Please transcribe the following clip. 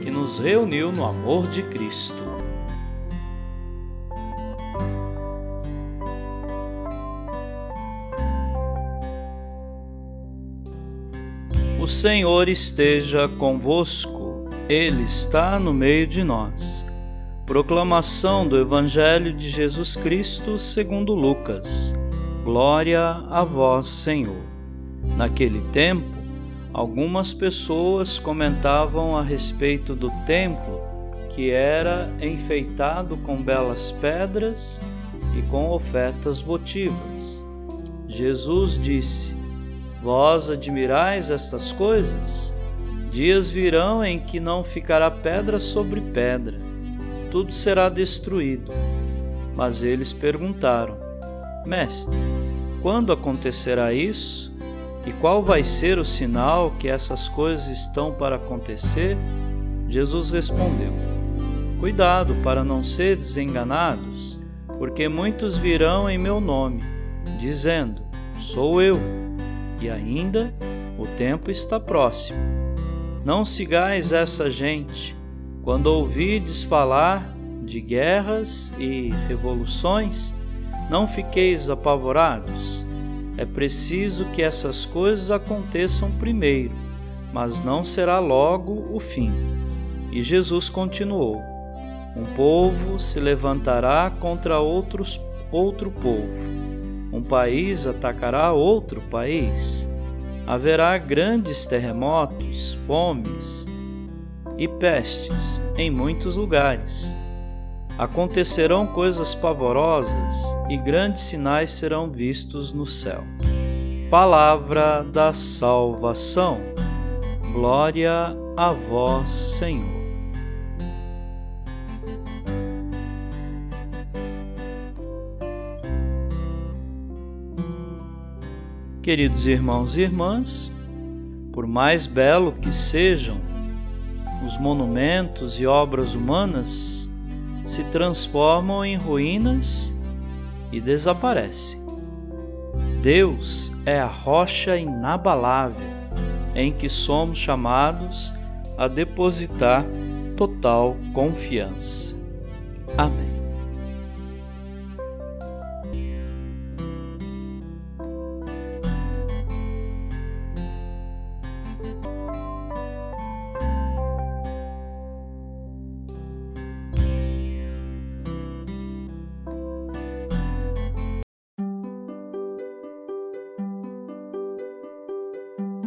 que nos reuniu no amor de Cristo. O Senhor esteja convosco, Ele está no meio de nós. Proclamação do Evangelho de Jesus Cristo segundo Lucas. Glória a vós, Senhor. Naquele tempo, Algumas pessoas comentavam a respeito do templo que era enfeitado com belas pedras e com ofertas votivas. Jesus disse: Vós admirais estas coisas? Dias virão em que não ficará pedra sobre pedra, tudo será destruído. Mas eles perguntaram: Mestre, quando acontecerá isso? E qual vai ser o sinal que essas coisas estão para acontecer? Jesus respondeu: Cuidado para não seres enganados, porque muitos virão em meu nome, dizendo: Sou eu, e ainda o tempo está próximo. Não sigais essa gente. Quando ouvides falar de guerras e revoluções, não fiqueis apavorados é preciso que essas coisas aconteçam primeiro, mas não será logo o fim. E Jesus continuou: Um povo se levantará contra outros, outro povo, um país atacará outro país. Haverá grandes terremotos, fomes e pestes em muitos lugares acontecerão coisas pavorosas e grandes sinais serão vistos no céu. Palavra da salvação. Glória a vós, Senhor. Queridos irmãos e irmãs, por mais belo que sejam os monumentos e obras humanas, se transformam em ruínas e desaparecem. Deus é a rocha inabalável em que somos chamados a depositar total confiança. Amém.